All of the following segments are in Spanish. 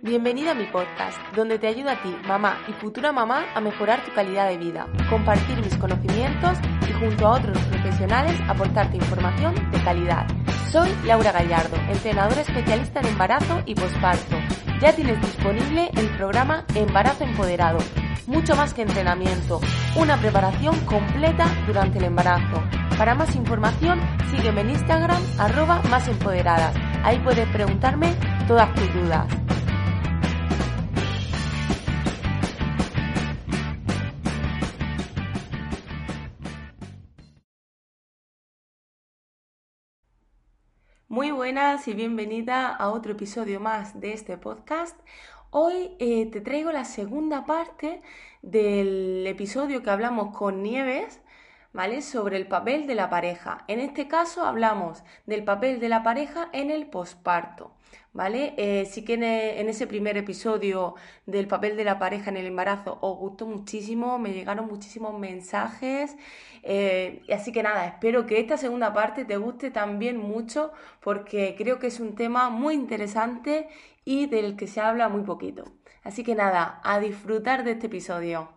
Bienvenida a mi podcast, donde te ayuda a ti, mamá y futura mamá, a mejorar tu calidad de vida, compartir mis conocimientos y junto a otros profesionales aportarte información de calidad. Soy Laura Gallardo, entrenadora especialista en embarazo y posparto. Ya tienes disponible el programa Embarazo Empoderado, mucho más que entrenamiento, una preparación completa durante el embarazo. Para más información, sígueme en Instagram, arroba más empoderadas Ahí puedes preguntarme todas tus dudas. Muy buenas y bienvenida a otro episodio más de este podcast. Hoy eh, te traigo la segunda parte del episodio que hablamos con Nieves ¿vale? Sobre el papel de la pareja. En este caso hablamos del papel de la pareja en el posparto, ¿vale? Eh, sí que en, ese primer episodio del papel de la pareja en el embarazo os gustó muchísimo, me llegaron muchísimos mensajes, eh, así que nada, espero que esta segunda parte te guste también mucho porque creo que es un tema muy interesante y del que se habla muy poquito. Así que nada, a disfrutar de este episodio.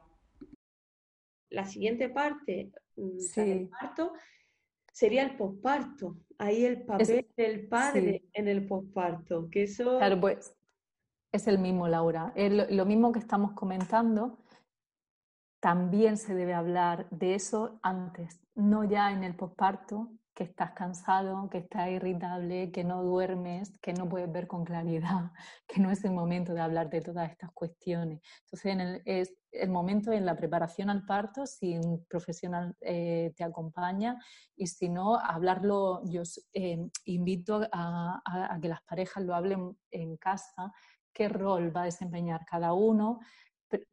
La siguiente parte sí. parto, sería el posparto. Ahí el papel del padre en el posparto. Que eso... Claro, pues es el mismo, Laura. lo mismo que estamos comentando, también se debe hablar de eso antes, no ya en el posparto, que estás cansado, que estás irritable, que no duermes, que no puedes ver con claridad, que no es el momento de hablar de todas estas cuestiones. Entonces, en el, es el momento en la preparación al parto, si un profesional eh, te acompaña y si no, hablarlo, yo eh, invito a, a que las parejas lo hablen en casa, qué rol va a desempeñar cada uno,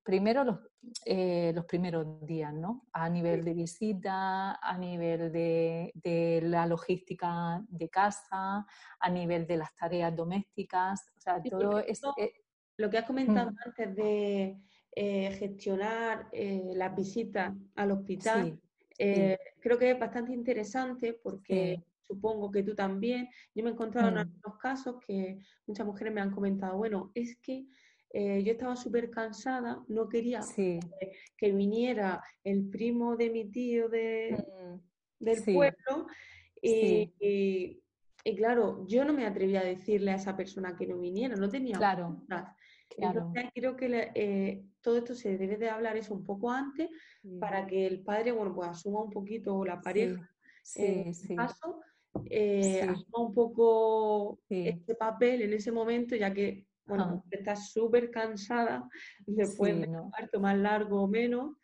primero los, eh, los, primeros días, ¿no? A nivel de visita, a nivel de, la logística de casa, a nivel de las tareas domésticas, o sea, todo esto... Eh, lo que has comentado mm. antes de eh, gestionar las visitas al hospital, creo que es bastante interesante porque supongo que tú también, yo me he encontrado en mm. algunos casos que muchas mujeres me han comentado, bueno, es que eh, yo estaba súper cansada, no quería que, viniera el primo de mi tío de, mm, del pueblo y, claro, yo no me atrevía a decirle a esa persona que no viniera, no tenía claro. Entonces creo que eh, todo esto se debe de hablar eso un poco antes para que el padre, bueno, pues asuma un poquito la pareja, en este caso, eh, asuma un poco este papel en ese momento, ya que bueno, estás súper cansada después de un parto más largo o menos,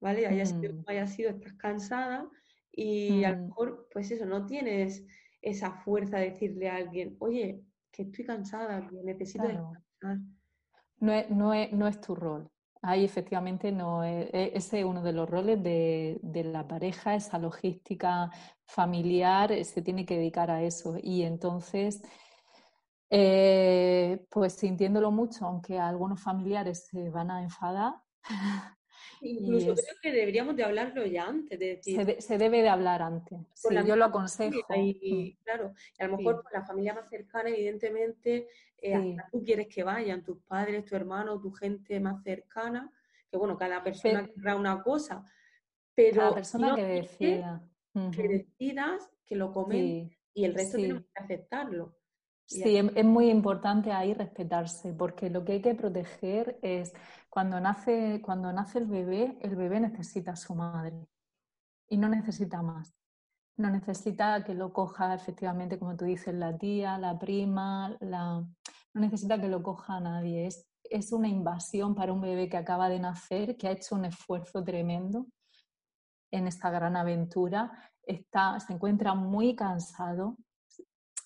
¿vale? Haya sido como mm. haya sido, estás cansada y a lo mm. mejor, pues eso, no tienes esa fuerza de decirle a alguien, oye, que estoy cansada, que necesito descansar. No es, no, es, no es tu rol. Ahí efectivamente no es, e, ese es uno de los roles de, de, la pareja, esa logística familiar eh, se tiene que dedicar a eso. Y entonces eh, pues sintiéndolo mucho, aunque algunos familiares se van a enfadar. Incluso creo que deberíamos de hablarlo ya antes. De decir, se, debe de hablar antes. Sí, yo lo aconsejo. Y, mm. claro, a lo mejor por la familia más cercana, evidentemente, eh, tú quieres que vayan, tus padres, tu hermano, tu gente más cercana, que bueno, cada persona querrá una cosa, pero cada persona que decida. Que decidas, que lo comen y el resto tiene que aceptarlo. Sí, es muy importante ahí respetarse, porque lo que hay que proteger es cuando nace, cuando nace el bebé, el bebé necesita a su madre y no necesita más. No necesita que lo coja efectivamente, como tú dices, la tía, la prima, la... no necesita que lo coja nadie. Es, es una invasión para un bebé que acaba de nacer, que ha hecho un esfuerzo tremendo en esta gran aventura. Está, se encuentra muy cansado,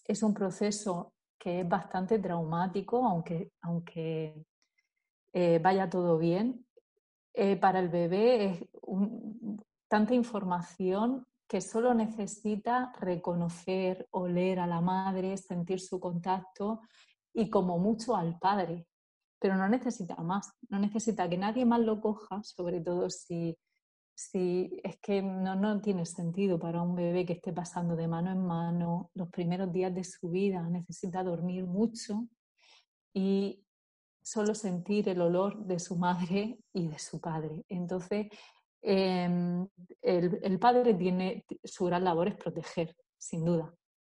es un proceso que es bastante traumático, aunque, aunque eh, vaya todo bien. Eh, para el bebé es tanta información que solo necesita reconocer, oler a la madre, sentir su contacto y como mucho al padre, pero no necesita más, no necesita que nadie más lo coja, sobre todo si, si es que no, no tiene sentido para un bebé que esté pasando de mano en mano los primeros días de su vida, necesita dormir mucho y solo sentir el olor de su madre y de su padre. Entonces, Em, el, padre tiene su gran labor es proteger, sin duda,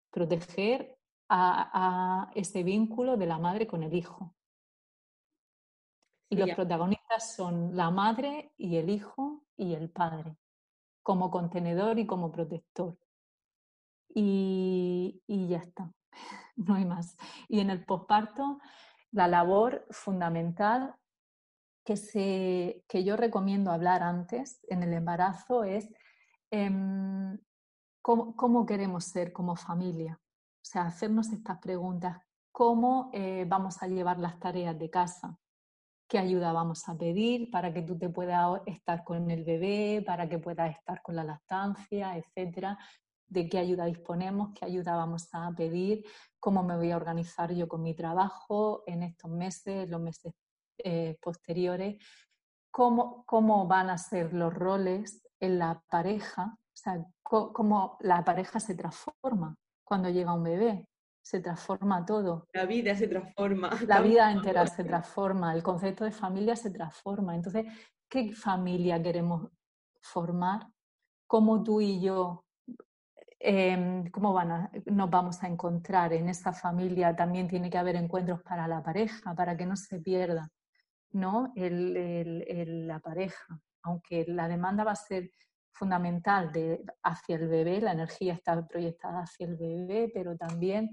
proteger a, ese vínculo de la madre con el hijo. Y los protagonistas son la madre y el hijo y el padre, como contenedor y como protector. Y, y ya está, no hay más. Y en el posparto, la labor fundamental que, se, que yo recomiendo hablar antes en el embarazo es em, cómo, queremos ser como familia. O sea, hacernos estas preguntas. ¿Cómo eh, vamos a llevar las tareas de casa? ¿Qué ayuda vamos a pedir para que tú te puedas estar con el bebé, para que puedas estar con la lactancia, etcétera? ¿De qué ayuda disponemos? ¿Qué ayuda vamos a pedir? ¿Cómo me voy a organizar yo con mi trabajo en estos meses, los meses eh, posteriores, cómo, cómo van a ser los roles en la pareja, o sea, cómo la pareja se transforma cuando llega un bebé, se transforma todo. La vida se transforma. La vida entera se transforma, el concepto de familia se transforma. Entonces, ¿qué familia queremos formar? ¿Cómo tú y yo, em, cómo nos vamos a encontrar en esa familia? También tiene que haber encuentros para la pareja, para que no se pierda. ¿no? La pareja, aunque la demanda va a ser fundamental hacia el bebé, la energía está proyectada hacia el bebé, pero también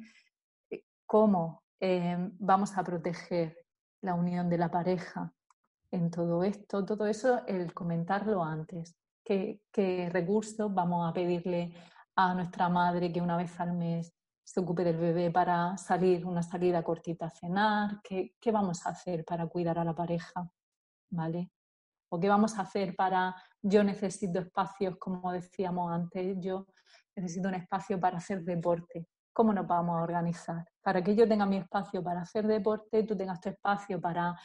eh, cómo eh, vamos a proteger la unión de la pareja en todo esto, todo eso, el comentarlo antes. ¿Qué, qué recursos vamos a pedirle a nuestra madre que una vez al mes se ocupe del bebé para salir, una salida cortita a cenar, ¿qué, qué vamos a hacer para cuidar a la pareja? ¿Vale? ¿O qué vamos a hacer para, yo necesito espacios, como decíamos antes, yo necesito un espacio para hacer deporte? ¿Cómo nos vamos a organizar? Para que yo tenga mi espacio para hacer deporte, tú tengas tu espacio para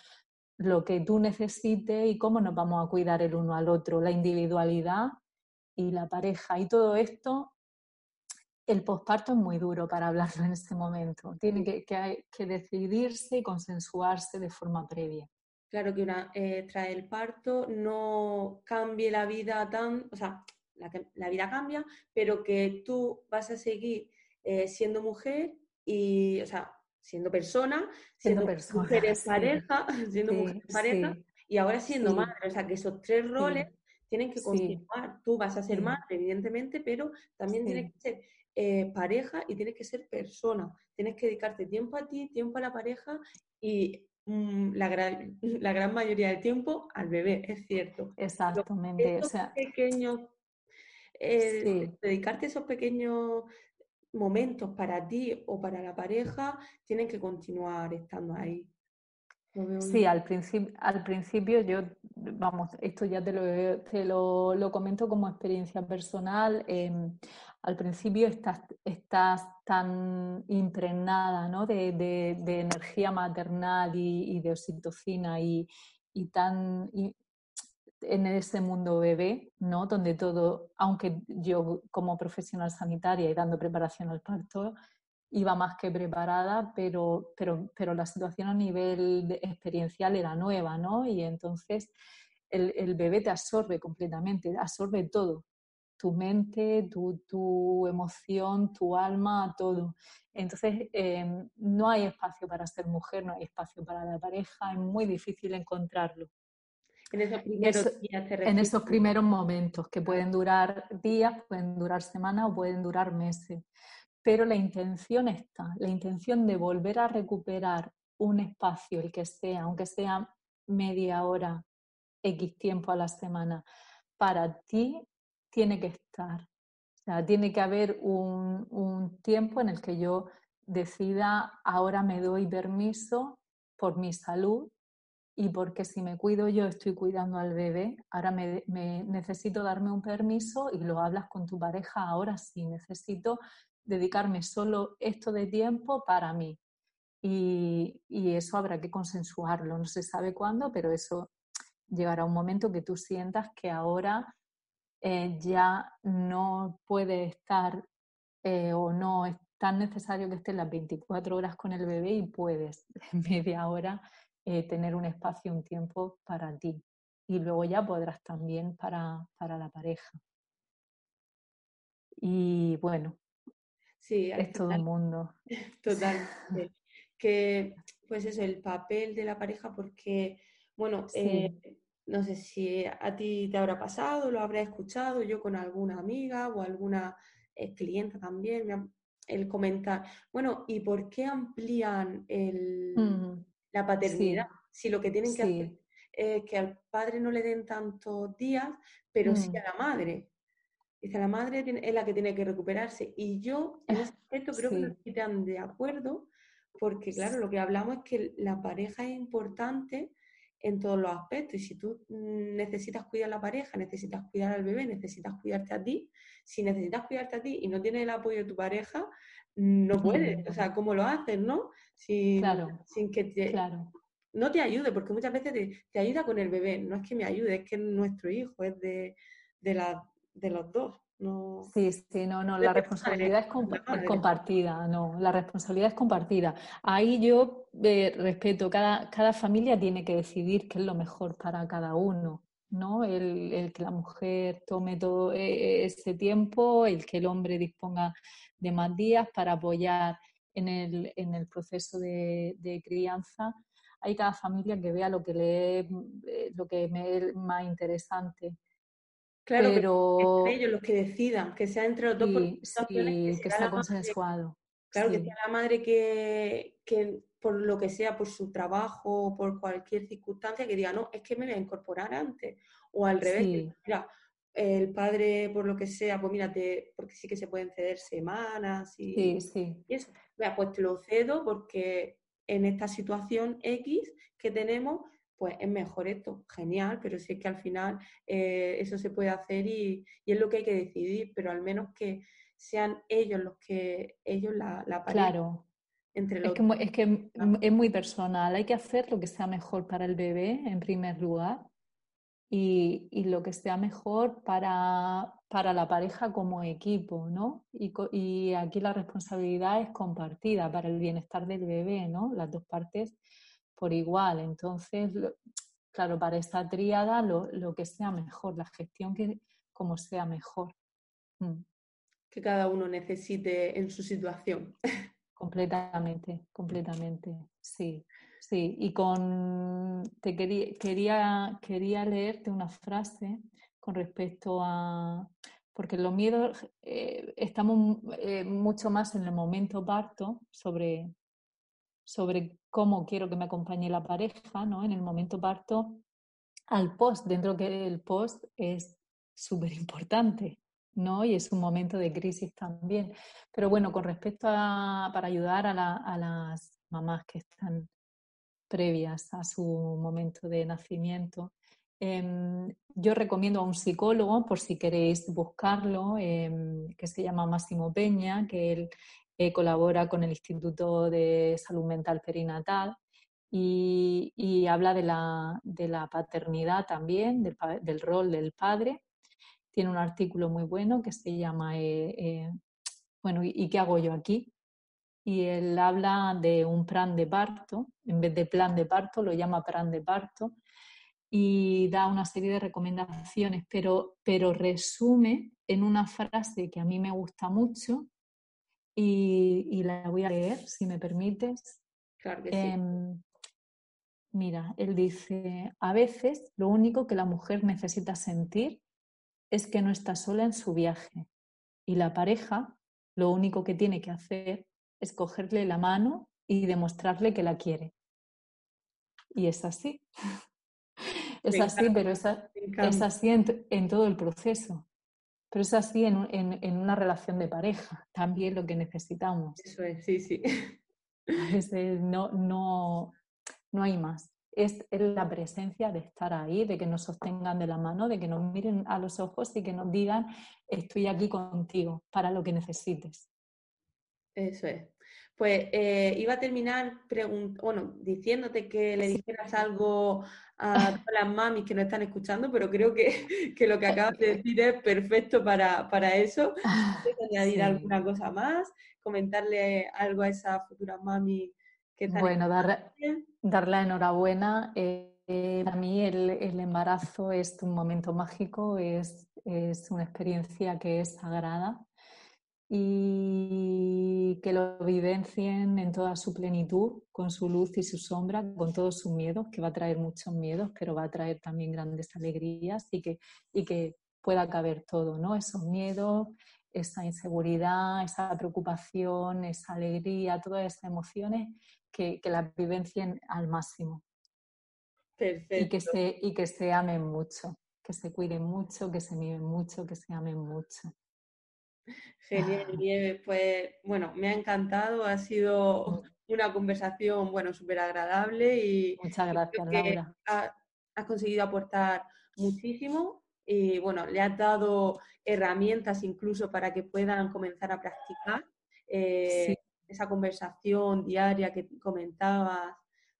lo que tú necesites y cómo nos vamos a cuidar el uno al otro, la individualidad y la pareja. Y todo esto el posparto es muy duro para hablarlo en este momento. Tiene que, que, decidirse y consensuarse de forma previa. Claro que una, eh, tras el parto no cambie la vida tan, o sea, la, vida cambia, pero que tú vas a seguir eh, siendo mujer y, o sea, siendo persona, siendo, mujer en pareja, siendo mujer en pareja y ahora siendo madre. O sea, que esos tres roles tienen que continuar. Tú vas a ser madre, evidentemente, pero también tienes que ser eh, pareja y tienes que ser persona. Tienes que dedicarte tiempo a ti, tiempo a la pareja y mm, la, gran, la, gran, mayoría del tiempo al bebé, es cierto. Exactamente. o sea, pequeños, eh, dedicarte esos pequeños momentos para ti o para la pareja tienen que continuar estando ahí. Sí, al, principio, al principio yo, vamos, esto ya te lo, te lo, comento como experiencia personal. Em, al principio estás, estás tan impregnada ¿no? de, de, energía maternal y, de oxitocina y, y tan en ese mundo bebé, ¿no? donde todo, aunque yo como profesional sanitaria y dando preparación al parto, iba más que preparada, pero, pero, pero la situación a nivel experiencial era nueva, ¿no? Y entonces el, el, bebé te absorbe completamente, absorbe todo, tu mente, tu, tu emoción, tu alma, todo. Entonces em, no hay espacio para ser mujer, no hay espacio para la pareja, es muy difícil encontrarlo. En esos primeros, días en esos primeros momentos, que pueden durar días, pueden durar semanas o pueden durar meses pero la intención está, la intención de volver a recuperar un espacio, el que sea, aunque sea media hora, X tiempo a la semana, para ti tiene que estar. O sea, tiene que haber un, tiempo en el que yo decida, ahora me doy permiso por mi salud y porque si me cuido yo estoy cuidando al bebé, ahora me, necesito darme un permiso y lo hablas con tu pareja, ahora sí, necesito dedicarme solo esto de tiempo para mí. Y, eso habrá que consensuarlo, no se sabe cuándo, pero eso llegará un momento que tú sientas que ahora eh, ya no puede estar eh, o no es tan necesario que estés las 24 horas con el bebé y puedes en media hora eh, tener un espacio, un tiempo para ti. Y luego ya podrás también para, para la pareja. Y bueno, sí, es todo el mundo. Total. que pues es el papel de la pareja porque, bueno, eh, no sé si a ti te habrá pasado, lo habrá escuchado yo con alguna amiga o alguna eh, clienta también, el comentar, bueno, ¿y por qué amplían el, la paternidad. Si lo que tienen que hacer es que al padre no le den tantos días, pero sí mm. a la madre. Dice, la madre es la que tiene que recuperarse. Y yo en ese aspecto creo que no están de acuerdo, porque claro, lo que hablamos es que la pareja es importante en todos los aspectos. Y si tú necesitas cuidar a la pareja, necesitas cuidar al bebé, necesitas cuidarte a ti, si necesitas cuidarte a ti y no tienes el apoyo de tu pareja, no puedes. O sea, ¿cómo lo haces, no? Sin, sin que te, claro. no te ayude, porque muchas veces te, ayuda con el bebé. No es que me ayude, es que nuestro hijo es de, de, la, de los dos. No, sí, sí, no, no, la responsabilidad es, compartida, no, la responsabilidad es compartida. Ahí yo eh, respeto, cada, cada familia tiene que decidir qué es lo mejor para cada uno, ¿no? El, el que la mujer tome todo eh, ese tiempo, el que el hombre disponga de más días para apoyar en el, en el proceso de, crianza. Hay cada familia que vea lo que le eh, lo que es más interesante. Claro, pero ellos los que decidan, que sea entre los dos, que, sea, consensuado. claro, que sea la madre que, que, por lo que sea, por su trabajo, por cualquier circunstancia, que diga, no, es que me voy a incorporar antes. O al revés, mira, el padre, por lo que sea, pues mírate, porque sí que se pueden ceder semanas y, eso. pues te lo cedo porque en esta situación X que tenemos, pues es mejor esto, genial, pero sí que al final eh, eso se puede hacer y, es lo que hay que decidir, pero al menos que sean ellos los que, ellos la, la Claro. Entre los es que, es que es muy personal, hay que hacer lo que sea mejor para el bebé en primer lugar y, lo que sea mejor para, para, la pareja como equipo, ¿no? Y, y, aquí la responsabilidad es compartida para el bienestar del bebé, ¿no? Las dos partes por igual. Entonces, claro, para esta tríada lo, lo, que sea mejor, la gestión que como sea mejor. Mm. Que cada uno necesite en su situación. Completamente, completamente, sí. Sí, y con te quería, quería, quería leerte una frase con respecto a, porque los miedos eh, estamos eh, mucho más en el momento parto sobre, sobre cómo quiero que me acompañe la pareja, ¿no? En el momento parto al post, dentro que el post es súper importante, ¿no? Y es un momento de crisis también. Pero bueno, con respecto a, para ayudar a, las mamás que están previas a su momento de nacimiento. Em, yo recomiendo a un psicólogo, por si queréis buscarlo, em, que se llama Máximo Peña, que él eh, colabora con el Instituto de Salud Mental Perinatal y, habla de la, paternidad también, del, rol del padre. Tiene un artículo muy bueno que se llama, eh, eh, bueno, ¿y qué hago yo aquí? y él habla de un plan de parto, en vez de plan de parto lo llama plan de parto y da una serie de recomendaciones, pero, pero resume en una frase que a mí me gusta mucho y, la voy a leer, si me permites. Claro que sí. Em, mira, él dice, a veces lo único que la mujer necesita sentir es que no está sola en su viaje y la pareja lo único que tiene que hacer es cogerle la mano y demostrarle que la quiere. Y es así. es así, pero es, así en, todo el proceso. Pero es así en, en, una relación de pareja, también lo que necesitamos. Eso es, sí, sí. no, no, no hay más. Es la presencia de estar ahí, de que nos sostengan de la mano, de que nos miren a los ojos y que nos digan, estoy aquí contigo para lo que necesites. Eso es. Pues eh, iba a terminar bueno, diciéndote que le dijeras algo a todas las mamis que no están escuchando, pero creo que, lo que acabas de decir es perfecto para, eso. ¿Quieres añadir alguna cosa más? ¿Comentarle algo a esa futura mami que están Bueno, dar, darle enhorabuena. Eh, para mí el, embarazo es un momento mágico, es, es una experiencia que es sagrada y que lo vivencien en toda su plenitud, con su luz y su sombra, con todos sus miedos, que va a traer muchos miedos, pero va a traer también grandes alegrías y que, y que pueda caber todo, ¿no? Esos miedos, esa inseguridad, esa preocupación, esa alegría, todas esas emociones que, que las vivencien al máximo. Perfecto. Y que, se, y que se amen mucho, que se cuiden mucho, que se miren mucho, que se amen mucho. Genial, Nieve. Pues bueno, me ha encantado, ha sido una conversación, bueno, súper agradable y muchas gracias, Laura. has conseguido aportar muchísimo y bueno, le has dado herramientas incluso para que puedan comenzar a practicar eh, esa conversación diaria que comentabas.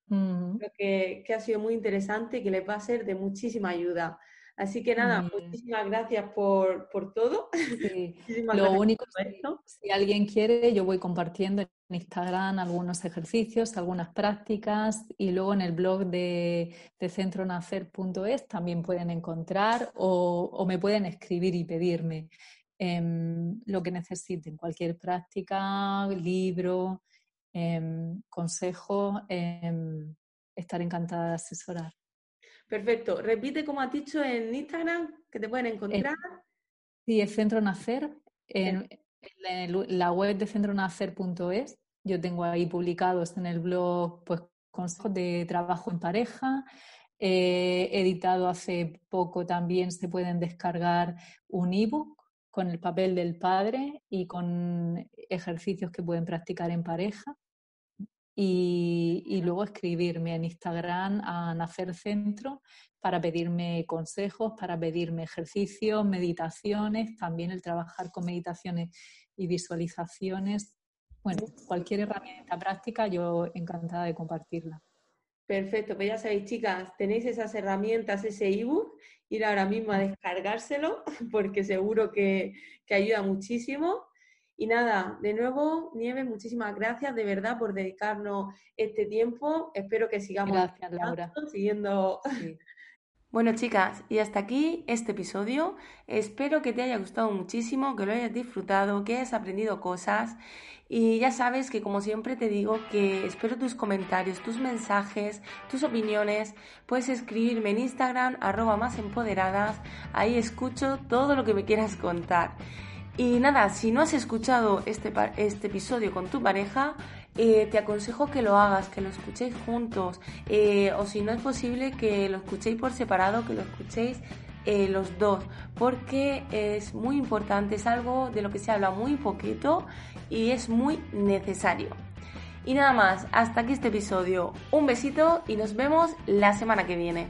Creo que, que, ha sido muy interesante y que les va a ser de muchísima ayuda. Así que nada, muchísimas gracias por, todo. Lo único es si alguien quiere, yo voy compartiendo en Instagram algunos ejercicios, algunas prácticas y luego en el blog de, centronacer.es también pueden encontrar o, me pueden escribir y pedirme em, lo que necesiten, cualquier práctica, libro, em, consejo, em, estar encantada de asesorar. Perfecto. Repite como has dicho en Instagram, que te pueden encontrar. Sí, es Centro Nacer. En, la web de centronacer.es, yo tengo ahí publicados en el blog pues, consejos de trabajo en pareja. He editado hace poco también, se pueden descargar un ebook con el papel del padre y con ejercicios que pueden practicar en pareja y, luego escribirme en Instagram a Nacer Centro para pedirme consejos, para pedirme ejercicios, meditaciones, también el trabajar con meditaciones y visualizaciones. Bueno, cualquier herramienta práctica, yo encantada de compartirla. Perfecto, pues ya sabéis, chicas, tenéis esas herramientas, ese ebook, ir ahora mismo a descargárselo porque seguro que, que ayuda muchísimo. Y nada, de nuevo, Nieve, muchísimas gracias de verdad por dedicarnos este tiempo. Espero que sigamos gracias, Laura. siguiendo. Bueno, chicas, y hasta aquí este episodio. Espero que te haya gustado muchísimo, que lo hayas disfrutado, que hayas aprendido cosas. Y ya sabes que como siempre te digo que espero tus comentarios, tus mensajes, tus opiniones. Puedes escribirme en Instagram, arroba más empoderadas. Ahí escucho todo lo que me quieras contar. Y nada, si no has escuchado este, este episodio con tu pareja, eh, te aconsejo que lo hagas, que lo escuchéis juntos, eh, o si no es posible, que lo escuchéis por separado, que lo escuchéis eh, los dos, porque es muy importante, es algo de lo que se habla muy poquito y es muy necesario. Y nada más, hasta aquí este episodio. Un besito y nos vemos la semana que viene.